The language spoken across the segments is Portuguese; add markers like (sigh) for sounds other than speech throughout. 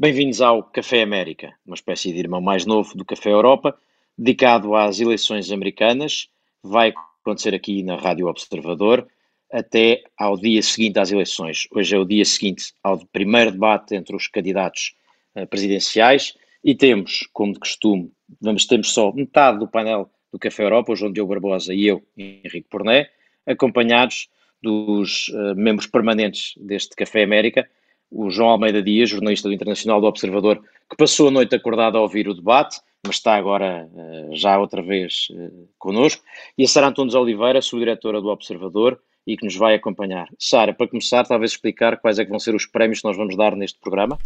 Bem-vindos ao Café América, uma espécie de irmão mais novo do Café Europa, dedicado às eleições americanas. Vai acontecer aqui na Rádio Observador até ao dia seguinte às eleições. Hoje é o dia seguinte ao primeiro debate entre os candidatos uh, presidenciais e temos, como de costume, vamos temos só metade do painel do Café Europa, o João Diogo Barbosa e eu, Henrique Porné, acompanhados dos uh, membros permanentes deste Café América, o João Almeida Dias, jornalista do Internacional do Observador, que passou a noite acordado a ouvir o debate, mas está agora uh, já outra vez uh, connosco, e a Sara Antunes Oliveira, subdiretora do Observador, e que nos vai acompanhar. Sara, para começar, talvez explicar quais é que vão ser os prémios que nós vamos dar neste programa?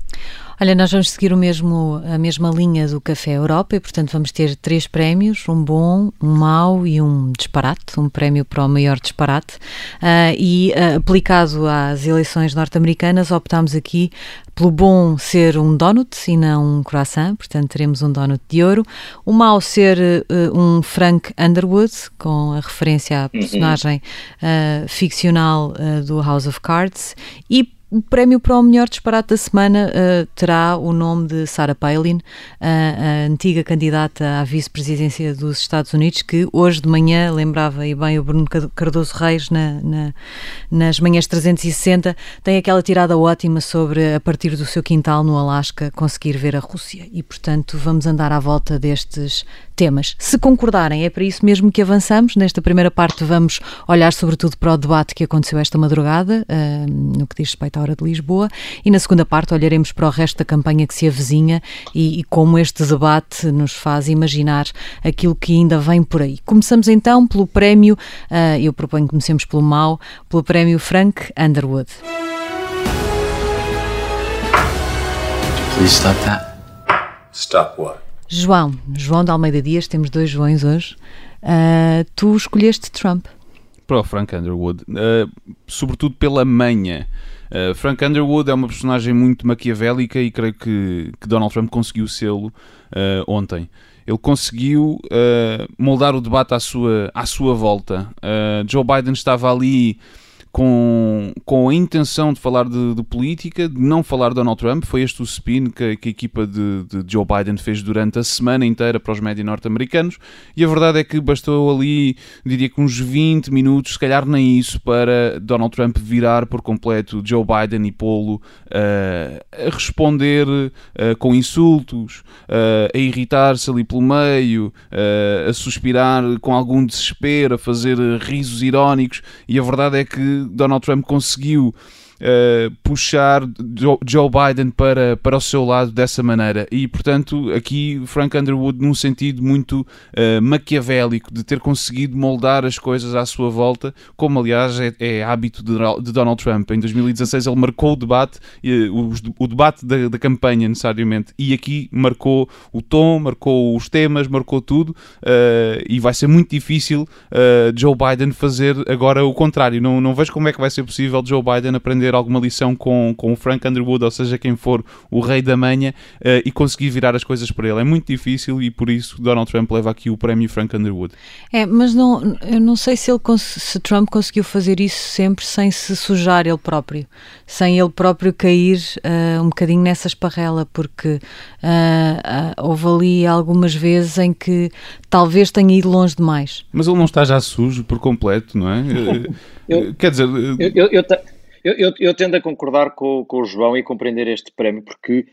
Olha, nós vamos seguir o mesmo, a mesma linha do Café Europa e, portanto, vamos ter três prémios, um bom, um mau e um disparate, um prémio para o maior disparate. Uh, e, uh, aplicado às eleições norte-americanas, optámos aqui pelo bom ser um donut e não um croissant, portanto teremos um donut de ouro. O mau ser uh, um Frank Underwood, com a referência à uhum. personagem uh, ficcional uh, do House of Cards. E o prémio para o melhor disparate da semana uh, terá o nome de Sarah Palin, uh, a antiga candidata à vice-presidência dos Estados Unidos, que hoje de manhã, lembrava e bem o Bruno Cardoso Reis na, na, nas manhãs 360, tem aquela tirada ótima sobre, a partir do seu quintal no Alasca, conseguir ver a Rússia. E, portanto, vamos andar à volta destes temas. Se concordarem, é para isso mesmo que avançamos. Nesta primeira parte, vamos olhar sobretudo para o debate que aconteceu esta madrugada, uh, no que diz respeito à hora de Lisboa, e na segunda parte olharemos para o resto da campanha que se avizinha e, e como este debate nos faz imaginar aquilo que ainda vem por aí. Começamos então pelo prémio, uh, eu proponho que comecemos pelo mau, pelo prémio Frank Underwood. Please stop that. Stop what? João, João de Almeida Dias, temos dois Joões hoje. Uh, tu escolheste Trump. Para o Frank Underwood, uh, sobretudo pela manha. Uh, Frank Underwood é uma personagem muito maquiavélica e creio que, que Donald Trump conseguiu sê-lo ontem. Ele conseguiu moldar o debate à sua, à sua volta. Joe Biden estava ali com, com a intenção de falar de, de, política, de não falar de Donald Trump. Foi este o spin que, que a equipa de, de, Joe Biden fez durante a semana inteira para os médias norte-americanos. E a verdade é que bastou ali, diria que uns 20 minutos, se calhar nem isso, para Donald Trump virar por completo Joe Biden e pô-lo uh, a responder uh, com insultos, uh, a irritar-se ali pelo meio, a suspirar com algum desespero, a fazer risos irónicos. E a verdade é que Donald Trump conseguiu uh, puxar Joe Biden para, para o seu lado dessa maneira. E, portanto, aqui Frank Underwood, num sentido muito uh, maquiavélico, de ter conseguido moldar as coisas à sua volta, como aliás é, é hábito de, Donald Trump. Em 2016 ele marcou o debate, uh, o, o, debate da, da, campanha, necessariamente, e aqui marcou o tom, marcou os temas, marcou tudo, e vai ser muito difícil Joe Biden fazer agora o contrário. Não, não vejo como é que vai ser possível Joe Biden aprender aprender alguma lição com, com o Frank Underwood, ou seja, quem for o rei da manha, uh, e conseguir virar as coisas para ele. É muito difícil e por isso Donald Trump leva aqui o prémio Frank Underwood. É, mas não, eu não sei se, ele, se Trump conseguiu fazer isso sempre sem se sujar ele próprio, sem ele próprio cair uh, um bocadinho nessa esparrela, porque uh, houve ali algumas vezes em que talvez tenha ido longe demais. Mas ele não está já sujo por completo, não é? (laughs) eu, Quer dizer, eu, eu, eu, eu, eu, eu, tendo a concordar com, com o João e compreender este prémio, porque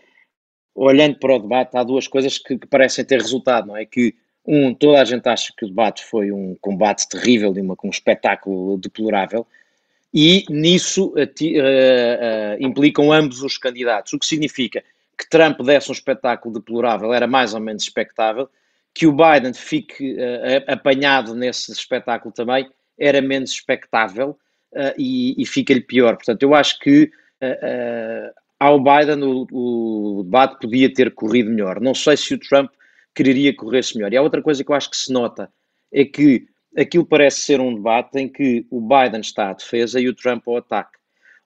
olhando para o debate, há duas coisas que, que, parecem ter resultado, não é? Que, um, toda a gente acha que o debate foi um combate terrível e uma, um espetáculo deplorável, e nisso uh, uh, uh, implicam ambos os candidatos, o que significa que Trump desse um espetáculo deplorável era mais ou menos expectável, que o Biden fique apanhado nesse espetáculo também era menos expectável, uh, e, e fica-lhe pior. Portanto, eu acho que uh, ao Biden o, o, debate podia ter corrido melhor. Não sei se o Trump quereria correr-se melhor. E há outra coisa que eu acho que se nota, é que aquilo parece ser um debate em que o Biden está à defesa e o Trump ao ataque.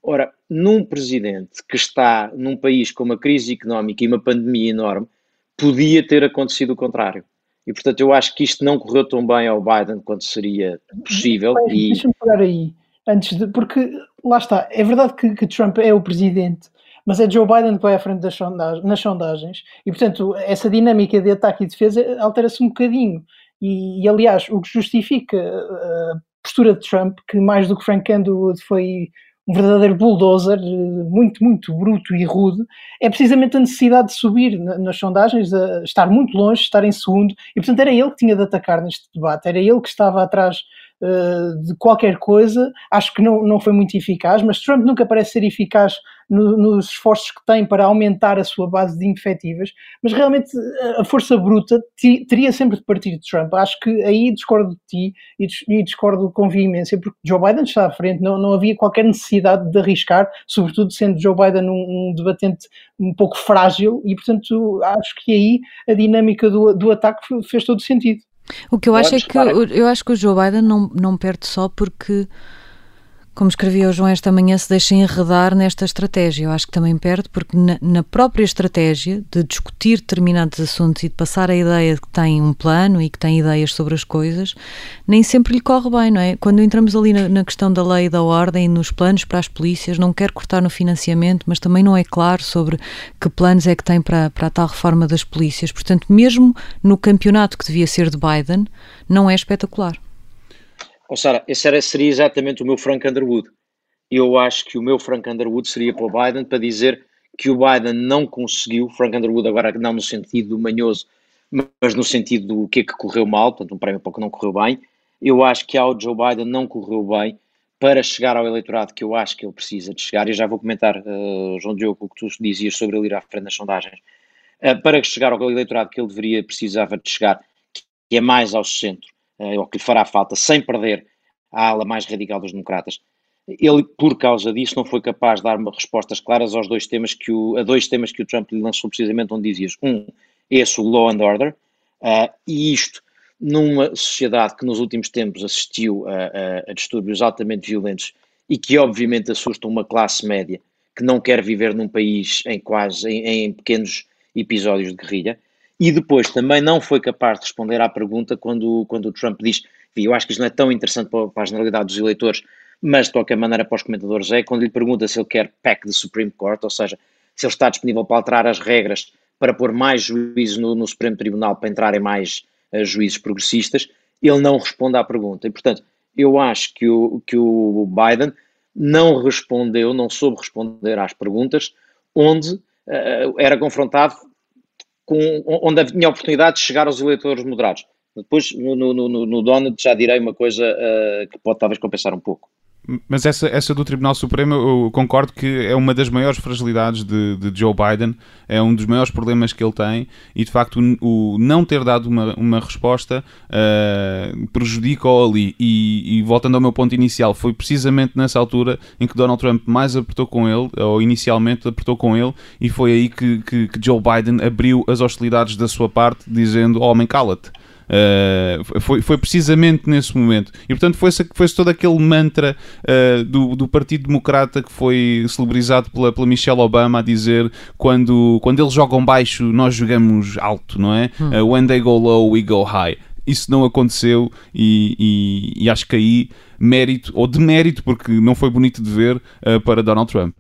Ora, num presidente que está num país com uma crise económica e uma pandemia enorme, podia ter acontecido o contrário. E, portanto, eu acho que isto não correu tão bem ao Biden quanto seria possível. E... Deixa-me pegar aí antes de. Porque lá está, é verdade que, que Trump é o presidente, mas é Joe Biden que vai à frente das sondagens, nas sondagens, e portanto essa dinâmica de ataque e defesa altera-se um bocadinho. E, e, aliás, o que justifica a postura de Trump, que mais do que Frank Underwood foi um verdadeiro bulldozer, muito, muito bruto e rude, é precisamente a necessidade de subir nas sondagens, estar muito longe, estar em segundo, e portanto era ele que tinha de atacar neste debate, era ele que estava atrás uh, de qualquer coisa. Acho que não, não foi muito eficaz, mas Trump nunca parece ser eficaz no, nos esforços que tem para aumentar a sua base de infetivas, mas realmente eh, a força bruta teria sempre de partir de Trump. Acho que aí discordo de ti e, e discordo com veemência, porque Joe Biden está à frente, não, não havia qualquer necessidade de arriscar, sobretudo sendo Joe Biden um, um debatente um pouco frágil, e portanto acho que aí a dinâmica do, do ataque fez todo sentido. O que eu acho é que eu acho que o Joe Biden não, não perde só porque como escrevia o João esta manhã, se deixa enredar nesta estratégia. Eu acho que também perde, porque na, na, própria estratégia de discutir determinados assuntos e de passar a ideia de que tem um plano e que tem ideias sobre as coisas, nem sempre lhe corre bem, não é? Quando entramos ali na, na questão da lei e da ordem, nos planos para as polícias, não quer cortar no financiamento, mas também não é claro sobre que planos é que tem para, para a tal reforma das polícias. Portanto, mesmo no campeonato que devia ser de Biden, não é espetacular. Oh, Sara, esse era, seria exatamente o meu Frank Underwood. Eu acho que o meu Frank Underwood seria para o Biden para dizer que o Biden não conseguiu, Frank Underwood agora não no sentido manhoso, mas no sentido do que é que correu mal, portanto um prémio para o que não correu bem, eu acho que ao Joe Biden não correu bem para chegar ao eleitorado que eu acho que ele precisa de chegar, e já vou comentar, uh, João Diogo, o que tu dizias sobre ele ir à frente nas sondagens, uh, para chegar ao eleitorado que ele deveria, precisava de chegar, que é mais ao centro, ou que lhe fará falta, sem perder a ala mais radical dos democratas. Ele, por causa disso, não foi capaz de dar respostas claras aos dois temas que o, a dois temas que o Trump lhe lançou precisamente onde dizias. Um, esse, o law and order, uh, e isto numa sociedade que nos últimos tempos assistiu a, a, a, distúrbios altamente violentos e que obviamente assusta uma classe média que não quer viver num país em quase em, em pequenos episódios de guerrilha. E depois também não foi capaz de responder à pergunta quando, quando o Trump diz eu acho que isto não é tão interessante para, para a generalidade dos eleitores, mas de qualquer maneira para os comentadores é, quando lhe pergunta se ele quer PAC de Supreme Court, ou seja, se ele está disponível para alterar as regras para pôr mais juízes no, no Supremo Tribunal, para entrarem mais uh, juízes progressistas, ele não responde à pergunta. E, portanto, eu acho que o, que o Biden não respondeu, não soube responder às perguntas, onde uh, era confrontado com, onde tinha a oportunidade de chegar aos eleitores moderados. Depois, no, no, no, no Donald, já direi uma coisa uh, que pode talvez compensar um pouco. Mas essa, essa do Tribunal Supremo, eu concordo que é uma das maiores fragilidades de, de Joe Biden, é um dos maiores problemas que ele tem e de facto o, o não ter dado uma, uma resposta uh, prejudica-o ali. E, e, voltando ao meu ponto inicial, foi precisamente nessa altura em que Donald Trump mais apertou com ele, ou inicialmente apertou com ele, e foi aí que, que, que Joe Biden abriu as hostilidades da sua parte, dizendo: Homem, cala-te. Uh, foi, foi precisamente nesse momento. E portanto foi-se foi todo aquele mantra uh, do, do Partido Democrata que foi celebrizado pela, pela Michelle Obama a dizer quando, quando eles jogam baixo, nós jogamos alto, não é? Hum. Uh, when they go low, we go high. Isso não aconteceu e, e, e acho que aí mérito, ou demérito, porque não foi bonito de ver, para Donald Trump.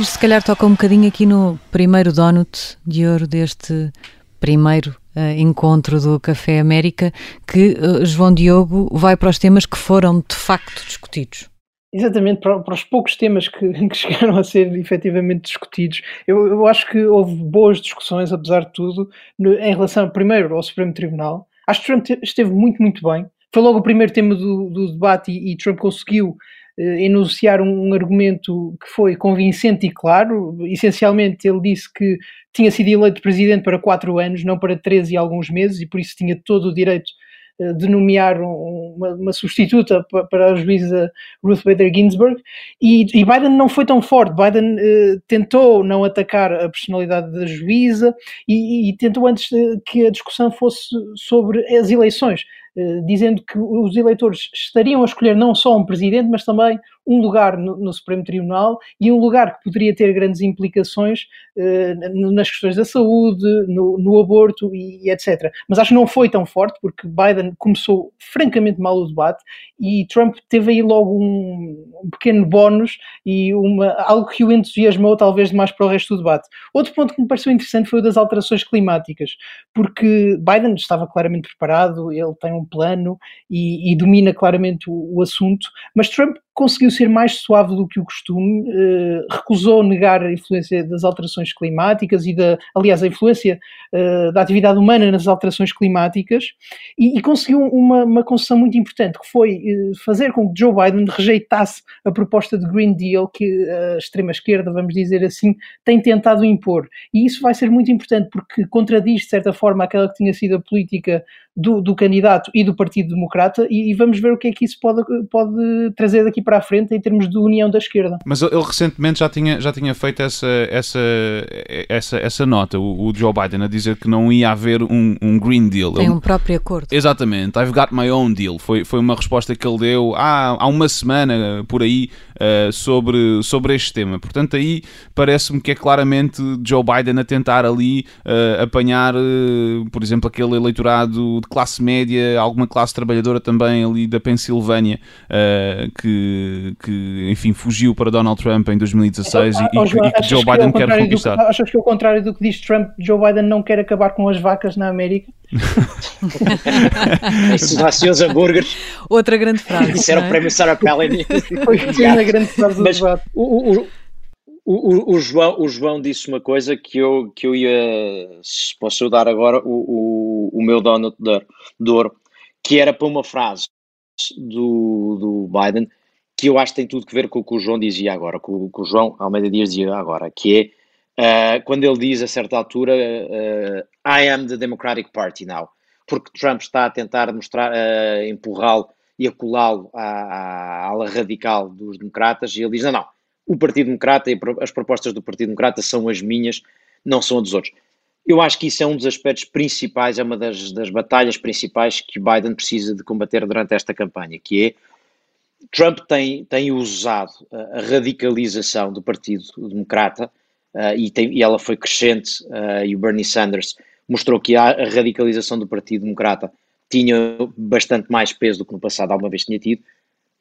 Isto se calhar toca um bocadinho aqui no primeiro donut de ouro deste primeiro uh, encontro do Café América, que uh, João Diogo vai para os temas que foram de facto discutidos. Exatamente, para, para, os poucos temas que, (laughs) que, chegaram a ser efetivamente discutidos. Eu, eu, acho que houve boas discussões, apesar de tudo, no, em relação, primeiro, ao Supremo Tribunal. Acho que Trump esteve muito, muito bem. Foi logo o primeiro tema do, do debate e, e Trump conseguiu enunciar um, um, argumento que foi convincente e claro. Essencialmente, ele disse que tinha sido eleito presidente para quatro anos, não para 13 e alguns meses, e por isso tinha todo o direito eh, de nomear uma, uma, substituta para a juíza Ruth Bader Ginsburg e, e, Biden não foi tão forte. Biden uh, tentou não atacar a personalidade da juíza e, e tentou antes que a discussão fosse sobre as eleições. Eh, dizendo que os eleitores estariam a escolher não só um presidente, mas também um lugar no, no Supremo Tribunal e um lugar que poderia ter grandes implicações uh, nas questões da saúde, no, no aborto e, e, etc. Mas acho que não foi tão forte porque Biden começou francamente mal o debate e Trump teve aí logo um, um pequeno bónus e uma, algo que o entusiasmou talvez mais para o resto do debate. Outro ponto que me pareceu interessante foi o das alterações climáticas, porque Biden estava claramente preparado, ele tem um plano e, e domina claramente o, o assunto, mas Trump conseguiu ser mais suave do que o costume, eh, recusou negar a influência das alterações climáticas e da, aliás, a influência eh, da atividade humana nas alterações climáticas e, e conseguiu uma, uma, concessão muito importante, que foi eh, fazer com que Joe Biden rejeitasse a proposta de Green Deal que a extrema-esquerda, vamos dizer assim, tem tentado impor. E isso vai ser muito importante porque contradiz, de certa forma, aquela que tinha sido a política do, do candidato e do Partido Democrata e, e, vamos ver o que é que isso pode, pode trazer daqui para a frente em termos de união da esquerda. Mas ele recentemente já tinha, já tinha feito essa, essa, essa, essa nota, o, o Joe Biden, a dizer que não ia haver um, um Green Deal. Tem um próprio acordo. Exatamente, I've got my own deal. Foi, foi uma resposta que ele deu há, há uma semana por aí uh, sobre, sobre este tema. Portanto, aí parece-me que é claramente Joe Biden a tentar ali uh, apanhar, uh, por exemplo, aquele eleitorado de classe média, alguma classe trabalhadora também ali da Pensilvânia, que, que, enfim, fugiu para Donald Trump em 2016 e, oh, João, e, que Joe é Biden quer conquistar. Do, achas que é o contrário do que diz Trump, Joe Biden não quer acabar com as vacas na América? (laughs) Isso os hambúrgueres. Outra grande frase. Isso era o prémio Sarah Palin. Foi a grande frase do debate. O, o, o, o, João, o João disse uma coisa que eu, que eu ia. Posso eu dar agora o, o, o meu donut de ouro, que era para uma frase do, do Biden que eu acho que tem tudo a ver com o que o João dizia agora, com, com o João Almeida Dias dizia agora, que é uh, quando ele diz a certa altura uh, I am the Democratic Party now, porque Trump está a tentar mostrar, uh, empurrá-lo e acolá-lo à ala radical dos democratas, e ele diz, não, não, o Partido Democrata e as propostas do Partido Democrata são as minhas, não são as dos outros. Eu acho que isso é um dos aspectos principais, é uma das, das batalhas principais que Biden precisa de combater durante esta campanha, que é Trump tem, tem usado a, radicalização do Partido Democrata uh, e, tem, e, ela foi crescente, uh, e o Bernie Sanders mostrou que a, radicalização do Partido Democrata tinha bastante mais peso do que no passado alguma vez tinha tido.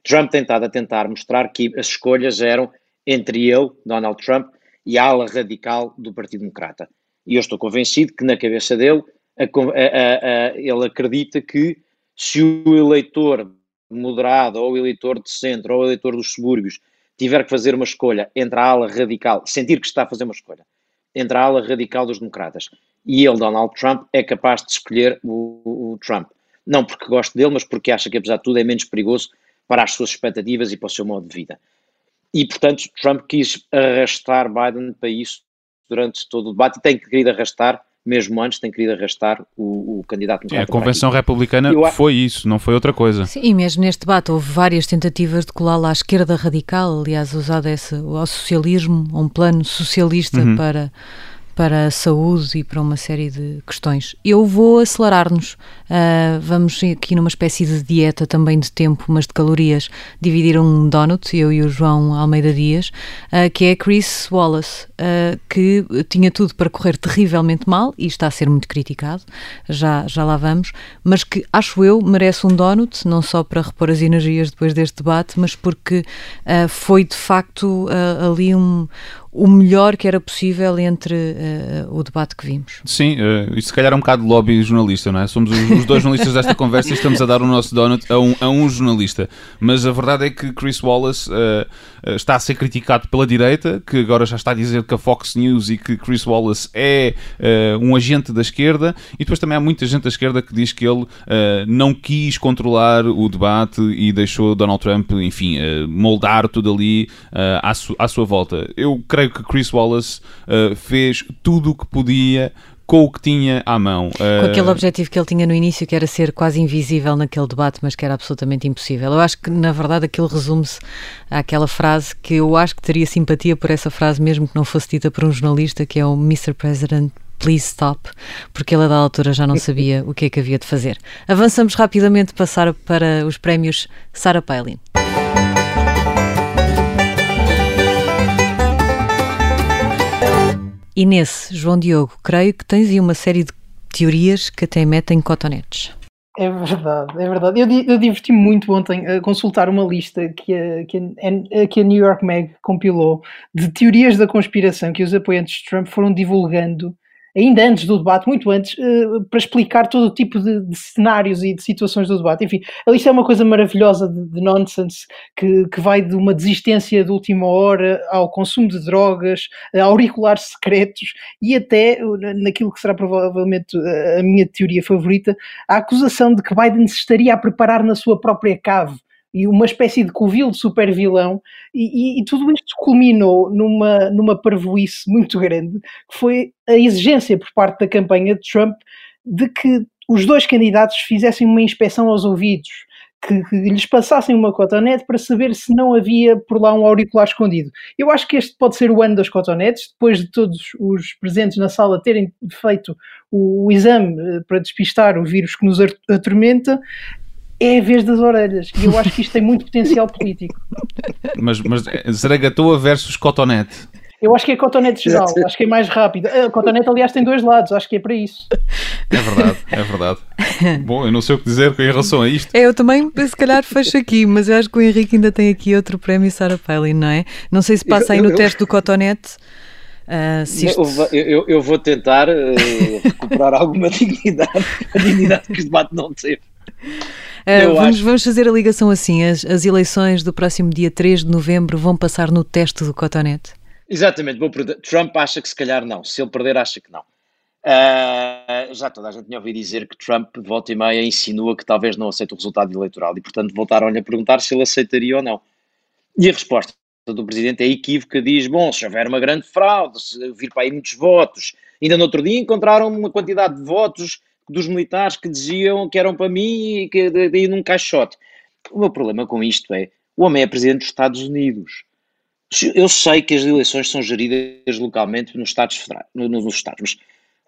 Trump tem estado a tentar mostrar que as escolhas eram entre ele, Donald Trump, e a ala radical do Partido Democrata. E eu estou convencido que na cabeça dele a, a, ele acredita que se o eleitor moderado, ou o eleitor de centro, ou o eleitor dos subúrbios, tiver que fazer uma escolha entre a ala radical, sentir que está a fazer uma escolha, entre a ala radical dos democratas e ele, Donald Trump, é capaz de escolher o, o Trump. Não porque goste dele, mas porque acha que, apesar de tudo, é menos perigoso para as suas expectativas e para o seu modo de vida. E, portanto, Trump quis arrastar Biden para isso durante todo o debate e tem querido arrastar mesmo antes, tem querido arrastar o, o candidato é, A Convenção Republicana eu... foi isso, não foi outra coisa. Sim, e mesmo neste debate houve várias tentativas de colá-la à esquerda radical, aliás, usado esse, ao socialismo, um plano socialista uhum. para para a saúde e para uma série de questões. Eu vou acelerar-nos. Uh, vamos aqui numa espécie de dieta também de tempo, mas de calorias, dividir um donut, eu e o João Almeida Dias, uh, que é Chris Wallace, uh, que tinha tudo para correr terrivelmente mal e está a ser muito criticado, já, já lá vamos, mas que acho eu merece um donut, não só para repor as energias depois deste debate, mas porque foi de facto ali um, o melhor que era possível entre uh, o debate que vimos. Sim, uh, se calhar é um bocado de lobby jornalista, não é? Somos os, os dois jornalistas desta conversa e estamos a dar o nosso donut a um, a um jornalista. Mas a verdade é que Chris Wallace uh, está a ser criticado pela direita, que agora já está a dizer que a Fox News e que Chris Wallace é um agente da esquerda, e depois também há muita gente da esquerda que diz que ele não quis controlar o debate e deixou Donald Trump, enfim, moldar tudo ali à, su à sua volta. Eu creio creio que Chris Wallace uh, fez tudo o que podia com o que tinha à mão. Com aquele objetivo que ele tinha no início, que era ser quase invisível naquele debate, mas que era absolutamente impossível. Eu acho que, na verdade, aquilo resume-se àquela frase que eu acho que teria simpatia por essa frase, mesmo que não fosse dita por um jornalista, que é o Mr. President, please stop, porque ele, da altura, já não (laughs) sabia o que é que havia de fazer. Avançamos rapidamente passar para os prémios Sarah Palin. E nesse, João Diogo, creio que tens aí uma série de teorias que até metem cotonetes. É verdade, é verdade. Eu, eu diverti-me muito ontem a consultar uma lista que a, que, a, que a New York Mag compilou de teorias da conspiração que os apoiantes de Trump foram divulgando ainda antes do debate, muito antes, uh, para explicar todo o tipo de, de, cenários e de situações do debate. Enfim, a lista é uma coisa maravilhosa de, de nonsense que, que, vai de uma desistência de última hora ao consumo de drogas, a auriculares secretos e até naquilo que será provavelmente a minha teoria favorita, a acusação de que Biden se estaria a preparar na sua própria cave e uma espécie de covil de super vilão, e, e, e, tudo isto culminou numa, numa parvoíce muito grande, que foi a exigência por parte da campanha de Trump de que os dois candidatos fizessem uma inspeção aos ouvidos, que, que, lhes passassem uma cotonete para saber se não havia por lá um auricular escondido. Eu acho que este pode ser o ano das cotonetes, depois de todos os presentes na sala terem feito o, o exame eh, para despistar o vírus que nos atormenta, é a vez das orelhas. E eu acho que isto tem muito potencial político. Mas, mas Zaragatoa versus Cotonete. Eu acho que é cotonete geral, acho que é mais rápido. A cotonete, aliás, tem dois lados, acho que é para isso. É verdade, é verdade. (laughs) Bom, eu não sei o que dizer em relação a isto. É, eu também, se calhar, fecho aqui, mas eu acho que o Henrique ainda tem aqui outro prémio Sarah Palin, não é? Não sei se passa aí no eu, teste do cotonete. Uh, isto... eu, eu, eu, vou tentar uh, recuperar alguma (laughs) dignidade, a dignidade que o debate não teve. Uh, vamos, acho... vamos, fazer a ligação assim: as, as, eleições do próximo dia 3 de novembro vão passar no teste do cotonete? Exatamente, vou Trump acha que se calhar não, se ele perder, acha que não. Uh, já toda a gente tinha ouvido dizer que Trump, volta e meia, insinua que talvez não aceite o resultado eleitoral e, portanto, voltaram-lhe a perguntar se ele aceitaria ou não. E a resposta do presidente é equívoca: diz, bom, se houver uma grande fraude, se vir para aí muitos votos, ainda no outro dia encontraram uma quantidade de votos dos militares que diziam que eram para mim e que daí num caixote. O meu problema com isto é, o homem é presidente dos Estados Unidos. Eu sei que as eleições são geridas localmente nos Estados Federais, nos Estados, mas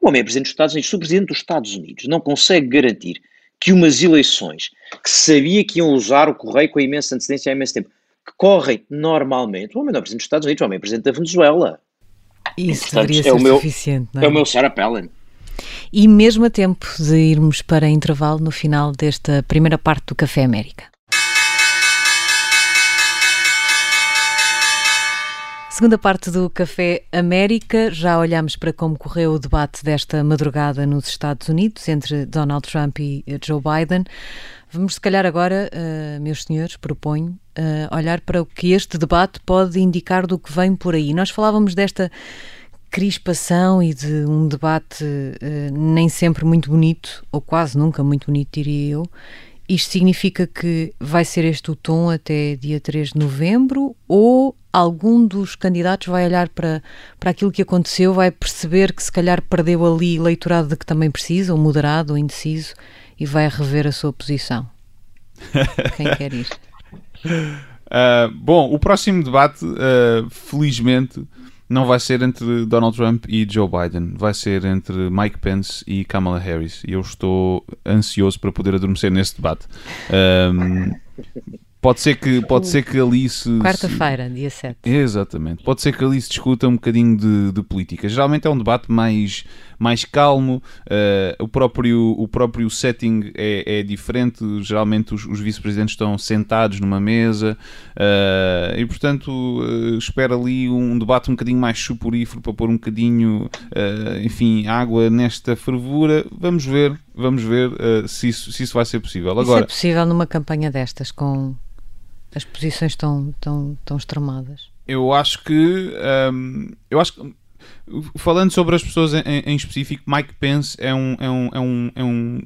o homem é presidente dos Estados Unidos. Se o presidente dos Estados Unidos não consegue garantir que umas eleições que sabia que iam usar o correio com a imensa antecedência há imenso tempo, que correm normalmente, o homem não é presidente dos Estados Unidos, o homem é presidente da Venezuela. Isso Portanto, deveria ser é o meu, suficiente, não é? É o meu Sarah Palin. E mesmo a tempo de irmos para intervalo no final desta primeira parte do Café América. Segunda parte do Café América, já olhamos para como correu o debate desta madrugada nos Estados Unidos entre Donald Trump e Joe Biden. Vamos, se calhar, agora, uh, meus senhores, proponho, uh, olhar para o que este debate pode indicar do que vem por aí. Nós falávamos desta crispação e de um debate uh, nem sempre muito bonito, ou quase nunca muito bonito, diria eu. Isto significa que vai ser este o tom até dia 3 de novembro ou algum dos candidatos vai olhar para, para aquilo que aconteceu, vai perceber que se calhar perdeu ali eleitorado de que também precisa, ou moderado, ou indeciso, e vai rever a sua posição? (laughs) Quem quer ir? Uh, bom, o próximo debate, uh, felizmente, não vai ser entre Donald Trump e Joe Biden, vai ser entre Mike Pence e Kamala Harris. E eu estou ansioso para poder adormecer nesse debate. Um, Pode ser que, pode ser que ali se. Quarta-feira, dia 7. Exatamente. Pode ser que ali se discuta um bocadinho de, de política. Geralmente é um debate mais, mais calmo, uh, o, próprio, o próprio setting é, é diferente. Geralmente os, os vice-presidentes estão sentados numa mesa uh, e, portanto, uh, espera ali um debate um bocadinho mais suporífero para pôr um bocadinho, enfim, água nesta fervura. Vamos ver, vamos ver se, isso, se isso vai ser possível. Agora, isso é possível numa campanha destas com as posições estão tão, tão extremadas? Eu acho que um, eu acho que Falando sobre as pessoas em, em, específico, Mike Pence é um, é um, é um, é um,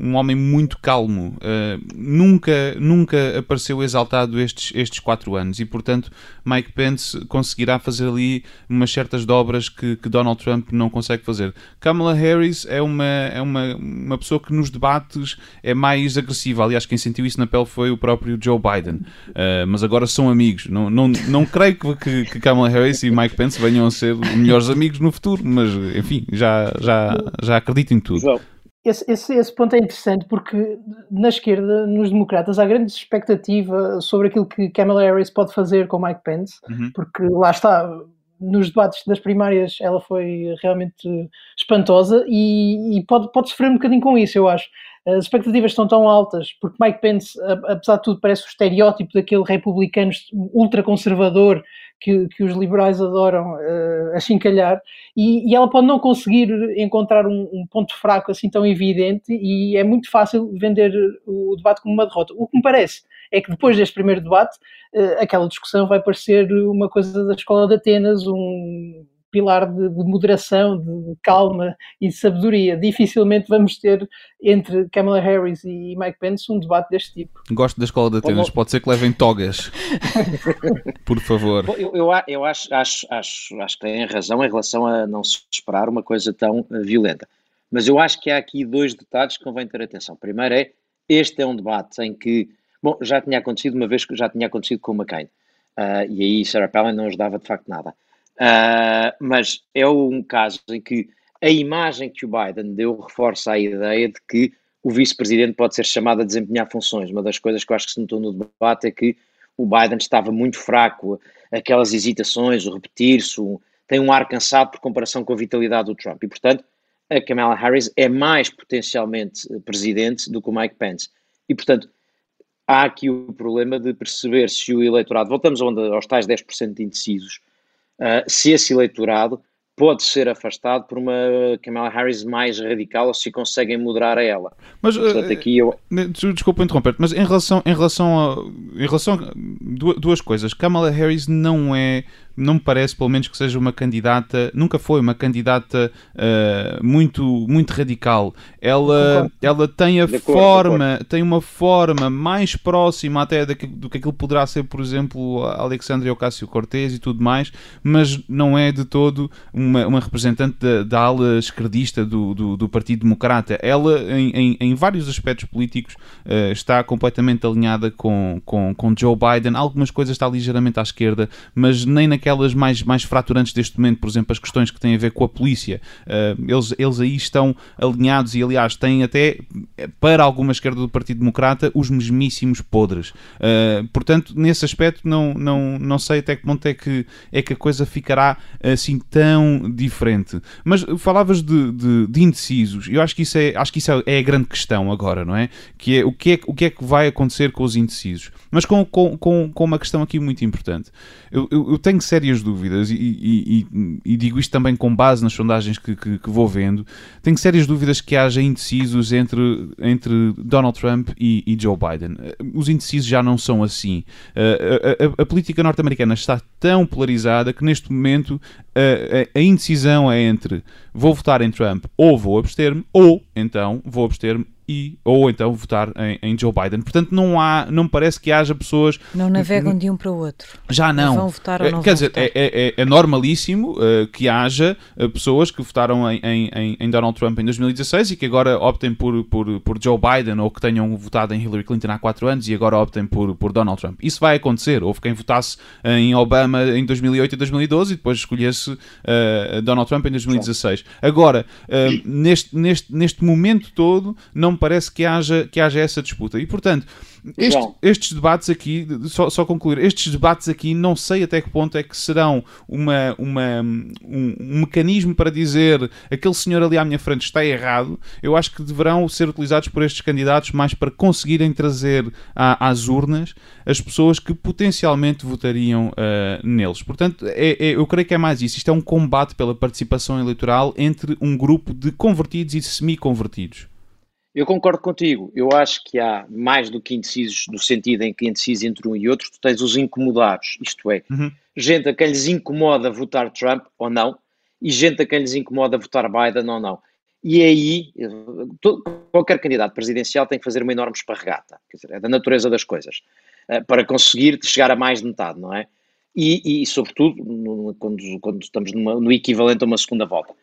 um homem muito calmo. Uh, nunca, nunca apareceu exaltado estes, estes quatro anos e, portanto, Mike Pence conseguirá fazer ali umas certas dobras que, que Donald Trump não consegue fazer. Kamala Harris é uma, é uma, uma pessoa que nos debates é mais agressiva. Aliás, quem sentiu isso na pele foi o próprio Joe Biden. Uh, mas agora são amigos. Não, não, não creio que, que Kamala Harris e Mike Pence venham a ser melhores amigos no futuro, mas enfim, já, já, já acredito em tudo. Esse, esse, esse, ponto é interessante porque na esquerda, nos democratas, há grande expectativa sobre aquilo que Kamala Harris pode fazer com Mike Pence, uhum. porque lá está, nos debates das primárias ela foi realmente espantosa e, e, pode, pode sofrer um bocadinho com isso, eu acho. As expectativas estão tão altas, porque Mike Pence, apesar de tudo, parece o estereótipo daquele republicano ultraconservador que, que os liberais adoram uh, achincalhar, e, e, ela pode não conseguir encontrar um, um, ponto fraco assim tão evidente, e é muito fácil vender o debate como uma derrota. O que me parece é que depois deste primeiro debate, uh, aquela discussão vai parecer uma coisa da escola de Atenas, um pilar de, de, moderação, de calma e de sabedoria. Dificilmente vamos ter entre Kamala Harris e Mike Pence um debate deste tipo. Gosto da escola de Atenas, pode ser que levem togas. (laughs) Por favor. Eu, eu, eu acho, acho, acho, acho que têm razão em relação a não se esperar uma coisa tão eh, violenta. Mas eu acho que há aqui dois detalhes que convém ter atenção. Primeiro é, este é um debate em que, bom, já tinha acontecido uma vez que já tinha acontecido com o McCain. Uh, e aí Sarah Palin não ajudava de facto nada. Uh, mas é um caso em que a imagem que o Biden deu reforça a ideia de que o vice-presidente pode ser chamado a desempenhar funções. Uma das coisas que eu acho que se notou no debate é que o Biden estava muito fraco, aquelas hesitações, o repetir-se, tem um ar cansado por comparação com a vitalidade do Trump. E, portanto, a Kamala Harris é mais potencialmente presidente do que o Mike Pence. E, portanto, há aqui o problema de perceber se o eleitorado, voltamos aos tais 10% de indecisos, uh, se esse eleitorado pode ser afastado por uma Kamala Harris mais radical ou se conseguem moderar a ela. Mas Portanto, aqui eu... desculpa interromper, mas em relação em relação a em relação a duas coisas, Kamala Harris não é não me parece, pelo menos, que seja uma candidata, nunca foi uma candidata uh, muito, muito radical. Ela, ela tem a de forma, tem uma forma mais próxima até do que, do que aquilo poderá ser, por exemplo, Alexandria Ocasio-Cortez e tudo mais, mas não é de todo uma, uma representante da, da ala esquerdista do, do, do, Partido Democrata. Ela, em, em, em vários aspectos políticos, uh, está completamente alinhada com, com, com Joe Biden. Algumas coisas está ligeiramente à esquerda, mas nem naquela aquelas mais, mais fraturantes deste momento, por exemplo, as questões que têm a ver com a polícia, uh, eles, eles aí estão alinhados e, aliás, têm até, para alguma esquerda do Partido Democrata, os mesmíssimos podres. Uh, portanto, nesse aspecto, não, não, não sei até que ponto é que, é que a coisa ficará assim tão diferente. Mas falavas de, de, de indecisos, eu acho que isso, é, acho que isso é a grande questão agora, não é? Que é o que é, o que, é que vai acontecer com os indecisos. Mas com, com, com, com uma questão aqui muito importante. Eu, eu, eu tenho sérias dúvidas, e, e, e, e, digo isto também com base nas sondagens que, que, que, vou vendo, tenho sérias dúvidas que haja indecisos entre, entre Donald Trump e, Joe Biden. Os indecisos já não são assim. A, a, a política norte-americana está tão polarizada que neste momento a, a, indecisão é entre vou votar em Trump ou vou abster-me, ou então vou abster-me e, ou então votar em, em, Joe Biden. Portanto, não há, não me parece que haja pessoas. Não navegam de um para o outro. Já não. Vão votar ou eh, não Quer dizer. É, é, é, normalíssimo uh, que haja uh, pessoas que votaram em, em, em, Donald Trump em 2016 e que agora optem por, por, por Joe Biden ou que tenham votado em Hillary Clinton há 4 anos e agora optem por, por Donald Trump. Isso vai acontecer. Houve quem votasse em Obama em 2008 e 2012 e depois escolhesse uh, Donald Trump em 2016. Agora, neste, neste, neste momento todo, não parece que haja que haja essa disputa. E, portanto, este, estes debates aqui, só, só, concluir, estes debates aqui, não sei até que ponto é que serão uma, uma, um, um, mecanismo para dizer aquele senhor ali à minha frente está errado. Eu acho que deverão ser utilizados por estes candidatos mais para conseguirem trazer às urnas as pessoas que potencialmente votariam uh, neles. Portanto, é, é, eu creio que é mais isso. Isto é um combate pela participação eleitoral entre um grupo de convertidos e semi-convertidos. Eu concordo contigo. Eu acho que há mais do que indecisos, no sentido em que indecisos entre um e outro, tu tens os incomodados, isto é, uhum. gente a quem lhes incomoda votar Trump ou não, e gente a quem lhes incomoda votar Biden ou não. E aí, todo, qualquer candidato presidencial tem que fazer uma enorme esparregata, quer dizer, é da natureza das coisas, uh, para conseguir chegar a mais de metade, não é? E, e sobretudo, no, quando, quando, estamos numa, no equivalente a uma segunda volta.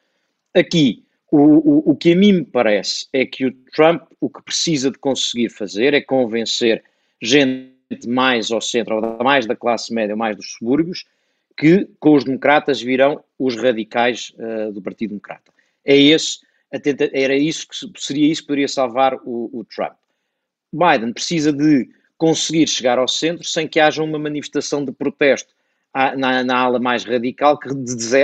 Aqui, o, o, o, que a mim me parece é que o Trump o que precisa de conseguir fazer é convencer gente mais ao centro, mais da classe média, mais dos subúrbios, que com os democratas virão os radicais uh, do Partido Democrata. É esse, tenta, era isso que seria isso que poderia salvar o, o Trump. Biden precisa de conseguir chegar ao centro sem que haja uma manifestação de protesto na, na ala mais radical que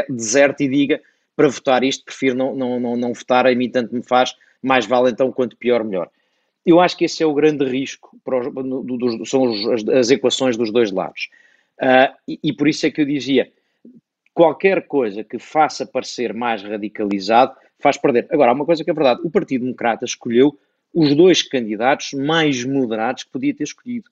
deserte e diga para votar isto, prefiro não, não, não, não votar, a mim tanto me faz, mais vale então quanto pior, melhor. Eu acho que esse é o grande risco, os, do, do, são as, as, equações dos dois lados. Uh, e, e, por isso é que eu dizia, qualquer coisa que faça parecer mais radicalizado faz perder. Agora, há uma coisa que é verdade, o Partido Democrata escolheu os dois candidatos mais moderados que podia ter escolhido.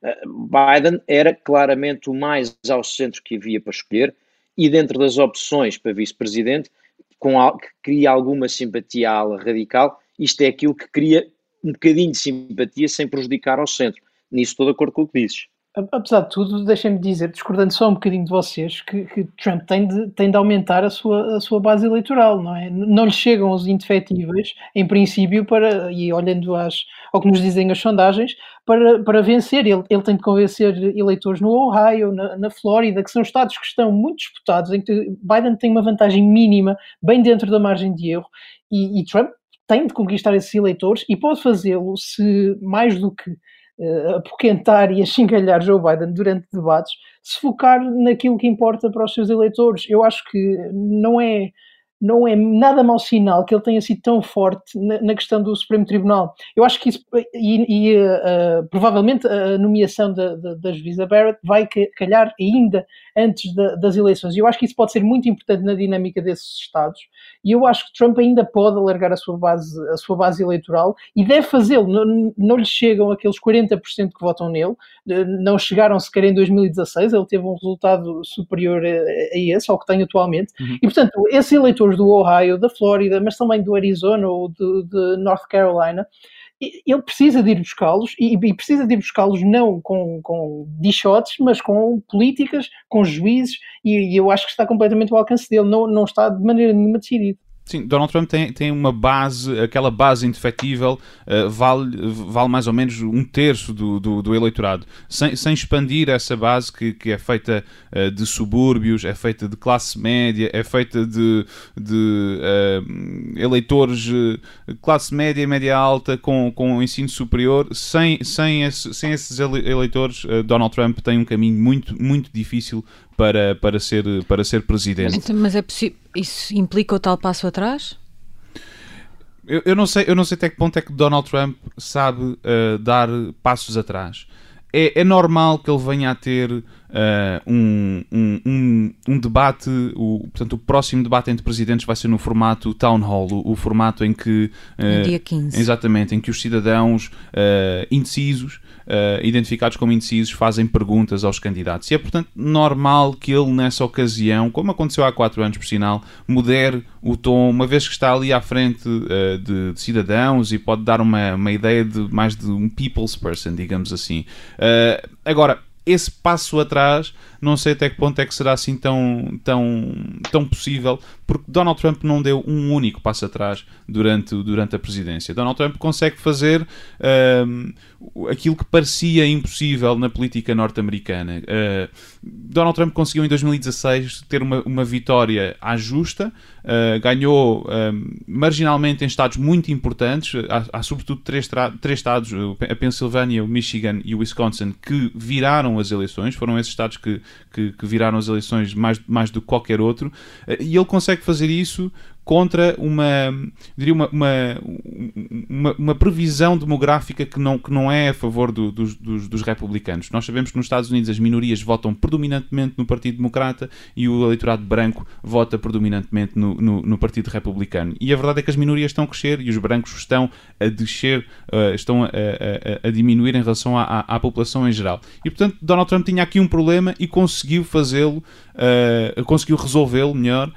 Uh, Biden era claramente o mais ao centro que havia para escolher, e dentro das opções para vice-presidente, que cria alguma simpatia à ala radical, isto é aquilo que cria um bocadinho de simpatia sem prejudicar ao centro. Nisso estou de acordo com o que dizes. Apesar de tudo, deixem-me dizer, discordando só um bocadinho de vocês, que, que, Trump tem de, tem de aumentar a sua, a sua base eleitoral, não é? Não lhe chegam os indefetíveis, em princípio, para, e olhando às, ao que nos dizem as sondagens, para, para vencer. Ele, ele tem de convencer eleitores no Ohio, na, na Flórida, que são estados que estão muito disputados, em que Biden tem uma vantagem mínima, bem dentro da margem de erro, e, e Trump tem de conquistar esses eleitores e pode fazê-lo se mais do que uh, apoquentar e achincalhar Joe Biden durante debates, se focar naquilo que importa para os seus eleitores. Eu acho que não é não é nada mau sinal que ele tenha sido tão forte na, na questão do Supremo Tribunal. Eu acho que isso, e, e uh, provavelmente a nomeação da, da, juíza Barrett vai calhar ainda antes da, das eleições. Eu acho que isso pode ser muito importante na dinâmica desses Estados. E eu acho que Trump ainda pode alargar a sua base, a sua base eleitoral e deve fazê-lo. Não, não lhe chegam aqueles 40% que votam nele, não chegaram sequer em 2016. Ele teve um resultado superior a, a esse, ao que tem atualmente. Uhum. E portanto, esses eleitores do Ohio, da Flórida, mas também do Arizona ou de, de North Carolina ele precisa de ir buscá-los e, e, precisa de ir buscá-los não com, com dichotes, mas com políticas, com juízes, e, e, eu acho que está completamente ao alcance dele, não, não está de maneira nenhuma decidido. Sim, Donald Trump tem, tem uma base, aquela base indefetível uh, vale, vale mais ou menos um terço do, do, do eleitorado. Sem, sem, expandir essa base que, que é feita uh, de subúrbios, é feita de classe média, é feita de, de uh, eleitores classe média e média alta com, com ensino superior, sem, sem, esse, sem esses eleitores, Donald Trump tem um caminho muito, muito difícil para, para, ser, para ser presidente. Então, mas é isso implica o tal passo atrás? Eu, eu, não sei, eu não sei até que ponto é que Donald Trump sabe uh, dar passos atrás. É, é, normal que ele venha a ter uh, um, um, um, debate, o, portanto, o próximo debate entre presidentes vai ser no formato town hall, o, o formato em que. Uh, dia 15. Exatamente, em que os cidadãos indecisos uh, identificados como indecisos fazem perguntas aos candidatos. E é, portanto, normal que ele, nessa ocasião, como aconteceu há quatro anos, por sinal, modere o tom, uma vez que está ali à frente de, de, cidadãos e pode dar uma, uma ideia de mais de um people's person, digamos assim. Agora, esse passo atrás, não sei até que ponto é que será assim tão, tão, tão possível, porque Donald Trump não deu um único passo atrás durante, durante a presidência. Donald Trump consegue fazer uh, aquilo que parecia impossível na política norte-americana. Uh, Donald Trump conseguiu em 2016 ter uma, uma vitória à justa, uh, ganhou marginalmente em estados muito importantes, há, há sobretudo três, três estados, a Pensilvânia, o Michigan e o Wisconsin, que viraram as eleições, foram esses estados que, que, que viraram as eleições mais, mais do que qualquer outro, e ele consegue consegue fazer isso contra uma, diria uma, uma, uma, uma, previsão demográfica que não, que não é a favor do, dos, dos, dos, republicanos. Nós sabemos que nos Estados Unidos as minorias votam predominantemente no Partido Democrata e o eleitorado branco vota predominantemente no, no, no Partido Republicano. E a verdade é que as minorias estão a crescer e os brancos estão a descer, uh, estão a, a, a, diminuir em relação à, à, população em geral. E portanto, Donald Trump tinha aqui um problema e conseguiu fazê-lo, uh, conseguiu resolvê-lo melhor,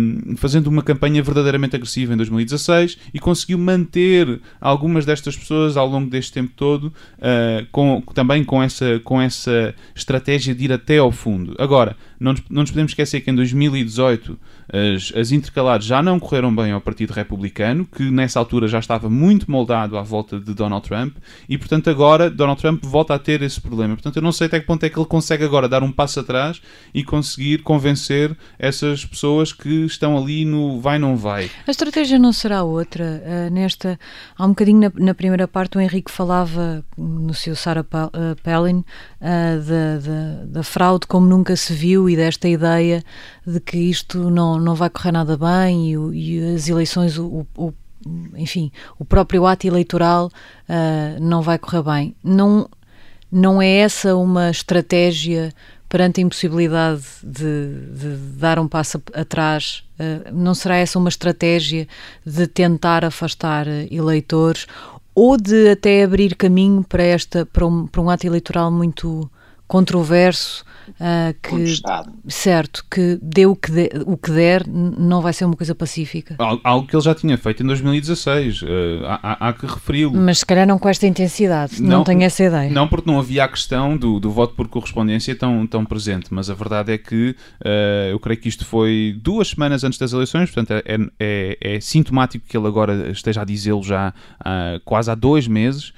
um, fazendo uma campanha campanha verdadeiramente agressiva em 2016 e conseguiu manter algumas destas pessoas ao longo deste tempo todo, uh, com, também com essa, com essa estratégia de ir até ao fundo. Agora, não nos, não nos podemos esquecer que em 2018 as, as intercalares já não correram bem ao Partido Republicano, que nessa altura já estava muito moldado à volta de Donald Trump, e portanto agora Donald Trump volta a ter esse problema. Portanto, eu não sei até que ponto é que ele consegue agora dar um passo atrás e conseguir convencer essas pessoas que estão ali no vai não vai. A estratégia não será outra. Uh, nesta, há um bocadinho na, na, primeira parte o Henrique falava no seu Sarah Palin uh, da, da, da fraude como nunca se viu e desta ideia de que isto não, não vai correr nada bem e, e as eleições, o, o, enfim, o próprio ato eleitoral uh, não vai correr bem. Não, não é essa uma estratégia perante a impossibilidade de, de dar um passo atrás? Uh, não será essa uma estratégia de tentar afastar eleitores ou de até abrir caminho para, esta, para, um, para um ato eleitoral muito controverso? uh, que certo que dê o que, de, o que der não vai ser uma coisa pacífica. Algo que ele já tinha feito em 2016 uh, ah, há, há, que referi-lo. Mas se calhar não com esta intensidade não, não tenho essa ideia. não porque não havia a questão do, do voto por correspondência tão, tão presente mas a verdade é que uh, eu creio que isto foi duas semanas antes das eleições portanto é, é, é sintomático que ele agora esteja a dizê-lo já quase há dois meses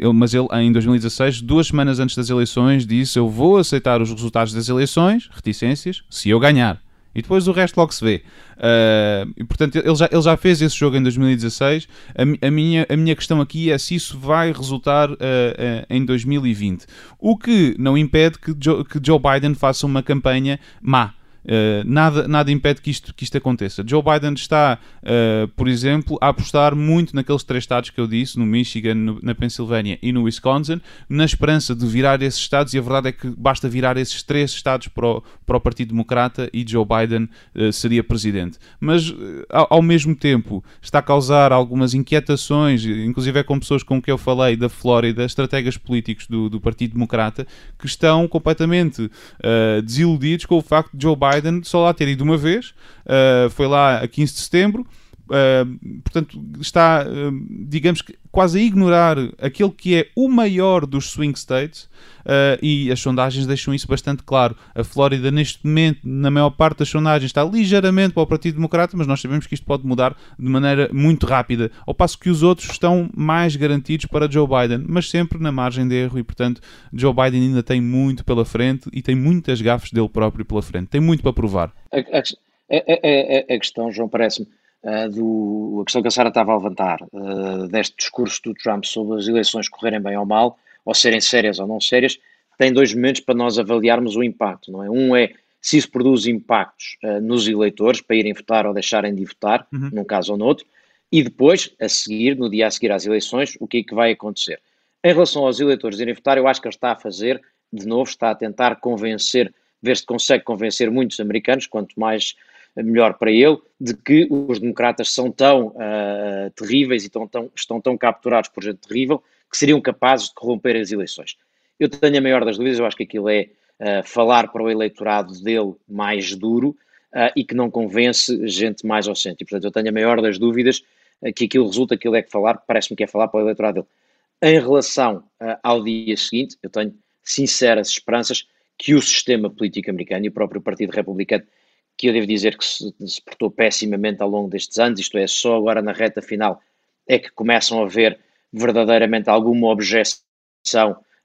ele, mas ele em 2016 duas semanas antes das eleições disse eu vou aceitar os resultados das eleições, reticências, se eu ganhar. E depois o resto logo se vê. Uh, e, portanto, ele já, ele já fez esse jogo em 2016. A, a, minha, a minha questão aqui é se isso vai resultar uh, uh, em 2020. O que não impede que Joe, que Joe Biden faça uma campanha má. Uh, nada, nada impede que isto, que isto aconteça. Joe Biden está, uh, por exemplo, a apostar muito naqueles três estados que eu disse, no Michigan, no, na Pensilvânia e no Wisconsin, na esperança de virar esses estados, e a verdade é que basta virar esses três estados para o, para o Partido Democrata e Joe Biden uh, seria presidente. Mas, ao, ao, mesmo tempo, está a causar algumas inquietações, inclusive é com pessoas com que eu falei da Flórida, estrategas políticos do, do Partido Democrata, que estão completamente desiludidos com o facto de Joe Biden Biden só lá ter ido uma vez, uh, foi lá a 15 de setembro, Uh, portanto, está, uh, digamos que, quase a ignorar aquele que é o maior dos swing states uh, e as sondagens deixam isso bastante claro. A Flórida, neste momento, na maior parte das sondagens, está ligeiramente para o Partido Democrata, mas nós sabemos que isto pode mudar de maneira muito rápida, ao passo que os outros estão mais garantidos para Joe Biden, mas sempre na margem de erro e, portanto, Joe Biden ainda tem muito pela frente e tem muitas gafes dele próprio pela frente. Tem muito para provar. A, a, a, a questão, João, parece-me uh, do, a questão que a Sara estava a levantar, uh, deste discurso do Trump sobre as eleições correrem bem ou mal, ou serem sérias ou não sérias, tem dois momentos para nós avaliarmos o impacto, não é? Um é se isso produz impactos uh, nos eleitores para irem votar ou deixarem de votar, uhum. num caso ou no outro, e depois, a seguir, no dia a seguir às eleições, o que é que vai acontecer. Em relação aos eleitores irem votar, eu acho que ele está a fazer, de novo, está a tentar convencer, ver se consegue convencer muitos americanos, quanto mais melhor para ele, de que os democratas são tão uh, terríveis e tão, tão, estão tão capturados por gente terrível que seriam capazes de corromper as eleições. Eu tenho a maior das dúvidas, eu acho que aquilo é uh, falar para o eleitorado dele mais duro uh, e que não convence gente mais ao centro. E, portanto, eu tenho a maior das dúvidas que aquilo resulta que ele é que falar, parece-me que é falar para o eleitorado dele. Em relação ao dia seguinte, eu tenho sinceras esperanças que o sistema político americano e o próprio Partido Republicano que eu devo dizer que se, se portou pessimamente ao longo destes anos, isto é, só agora na reta final é que começam a ver verdadeiramente alguma objeção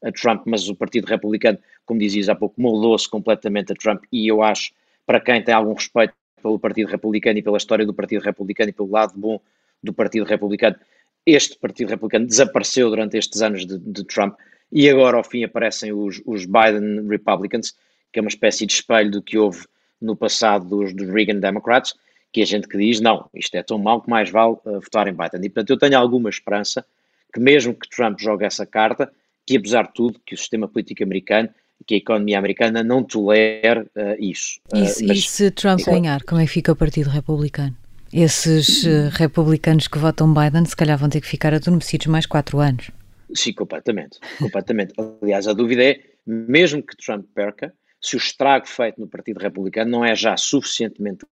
a Trump, mas o Partido Republicano, como dizias há pouco, moldou-se completamente a Trump e eu acho, para quem tem algum respeito pelo Partido Republicano e pela história do Partido Republicano e pelo lado bom do Partido Republicano, este Partido Republicano desapareceu durante estes anos de, de Trump e agora ao fim aparecem os, os Biden Republicans, que é uma espécie de espelho do que houve no passado dos, dos Reagan Democrats, que a gente que diz, não, isto é tão mau que mais vale uh, votar em Biden. E, portanto, eu tenho alguma esperança que mesmo que Trump jogue essa carta, que apesar de tudo, que o sistema político americano que a economia americana não tolere uh, isso. Uh, e, mas, e, se Trump ganhar, como é que fica o Partido Republicano? Esses uh, republicanos que votam Biden se calhar vão ter que ficar adormecidos mais quatro anos. Sim, completamente. completamente. Aliás, a dúvida é, mesmo que Trump perca, se o estrago feito no Partido Republicano não é já suficientemente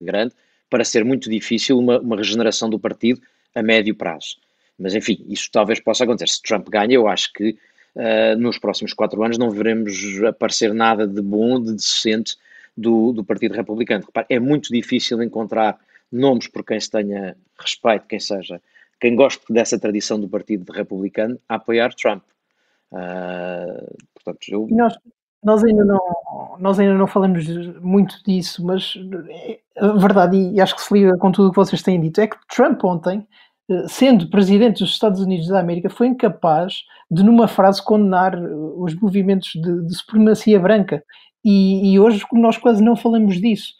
grande para ser muito difícil uma, uma regeneração do partido a médio prazo. Mas, enfim, isso talvez possa acontecer. Se Trump ganha, eu acho que uh, nos próximos quatro anos não veremos aparecer nada de bom, de decente do, do Partido Republicano. Repare, é muito difícil encontrar nomes por quem se tenha respeito, quem seja, quem goste dessa tradição do Partido Republicano, a apoiar Trump. Uh, portanto, eu... nós, nós, ainda não, nós ainda não falamos muito disso, mas é, a verdade, e acho que se liga com tudo o que vocês têm dito, é que Trump ontem, eh, sendo presidente dos Estados Unidos da América, foi incapaz de, numa frase, condenar eh, os movimentos de, de supremacia branca. E, e, hoje nós quase não falamos disso.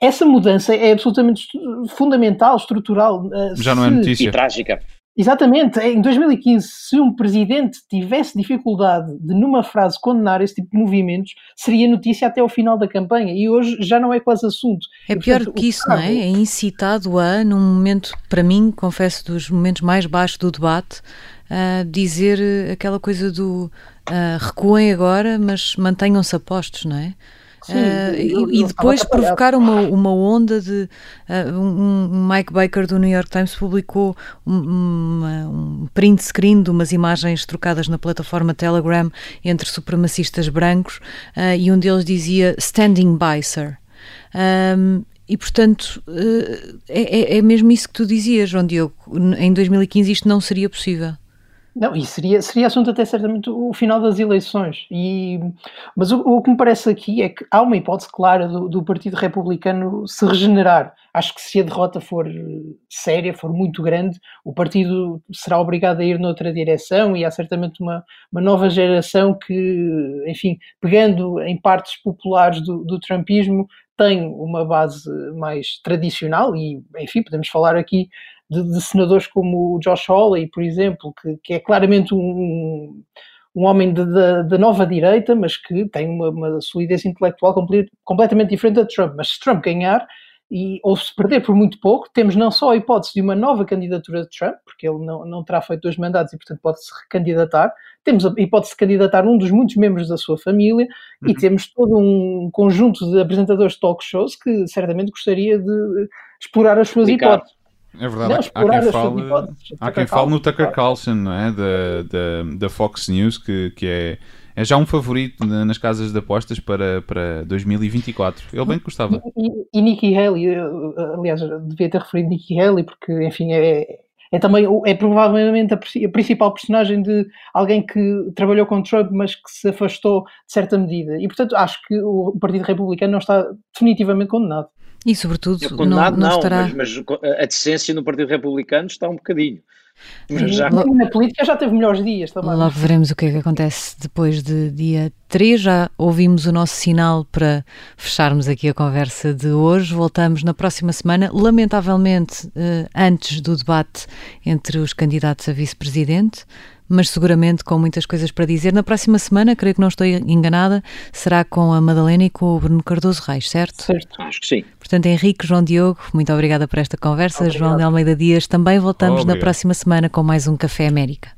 Essa mudança é absolutamente fundamental, estrutural. Eh, Já não é notícia. E trágica. Exatamente. Em 2015, se um presidente tivesse dificuldade de, numa frase, condenar esse tipo de movimentos, seria notícia até ao final da campanha. E hoje já não é quase assunto. É pior do que isso, não é? É incitado a, num momento, para mim, confesso, dos momentos mais baixos do debate, a dizer aquela coisa do uh, recuem agora, mas mantenham-se apostos, não é? Sim, uh, e, e, depois provocar uma, uma onda de. Uh, um, Mike Baker do New York Times publicou um, um print screen de umas imagens trocadas na plataforma Telegram entre supremacistas brancos uh, e um deles dizia Standing by, sir. E, portanto, é, é, é mesmo isso que tu dizias, João Diogo. Em 2015 isto não seria possível. Não, e seria, seria assunto até certamente o final das eleições. E, mas o, o que me parece aqui é que há uma hipótese clara do, do, Partido Republicano se regenerar. Acho que se a derrota for séria, for muito grande, o partido será obrigado a ir noutra direção e há certamente uma, uma nova geração que, enfim, pegando em partes populares do, do trumpismo, tem uma base mais tradicional e, enfim, podemos falar aqui de, de senadores como o Josh Hawley, por exemplo, que, que é claramente um, um homem da nova direita, mas que tem uma, uma solidez intelectual complet, completamente diferente da Trump. Mas se Trump ganhar, e, ou se perder por muito pouco, temos não só a hipótese de uma nova candidatura de Trump, porque ele não, não terá feito dois mandatos e, portanto, pode-se recandidatar, temos a hipótese de candidatar um dos muitos membros da sua família uhum. e temos todo um conjunto de apresentadores de talk shows que certamente gostaria de explorar as suas Ricardo. hipóteses. É verdade, há, há, quem fale, há quem fale no Tucker Carlson, não é? da, da, da Fox News, que, que é, é já um favorito nas casas de apostas para, para 2024. Ele bem gostava. E, e, e Nikki Haley, aliás, devia ter referido Nikki Haley, porque, enfim, é, é também, é provavelmente a, a, principal personagem de alguém que trabalhou com Trump, mas que se afastou de certa medida. E, portanto, acho que o Partido Republicano não está definitivamente condenado. E, sobretudo, condenado, não, não, não estará... Mas, mas, a decência no Partido Republicano está um bocadinho. Já... Na política já teve melhores dias também. Logo veremos o que é que acontece depois de dia 3. Já ouvimos o nosso sinal para fecharmos aqui a conversa de hoje. Voltamos na próxima semana, lamentavelmente eh, antes do debate entre os candidatos a vice-presidente mas seguramente com muitas coisas para dizer. Na próxima semana, creio que não estou enganada, será com a Madalena e com o Bruno Cardoso Reis, certo? Certo, acho que sim. Portanto, Henrique, João Diogo, muito obrigada por esta conversa. Obrigado. João de Almeida Dias, também voltamos Obrigado. na próxima semana com mais um Café América.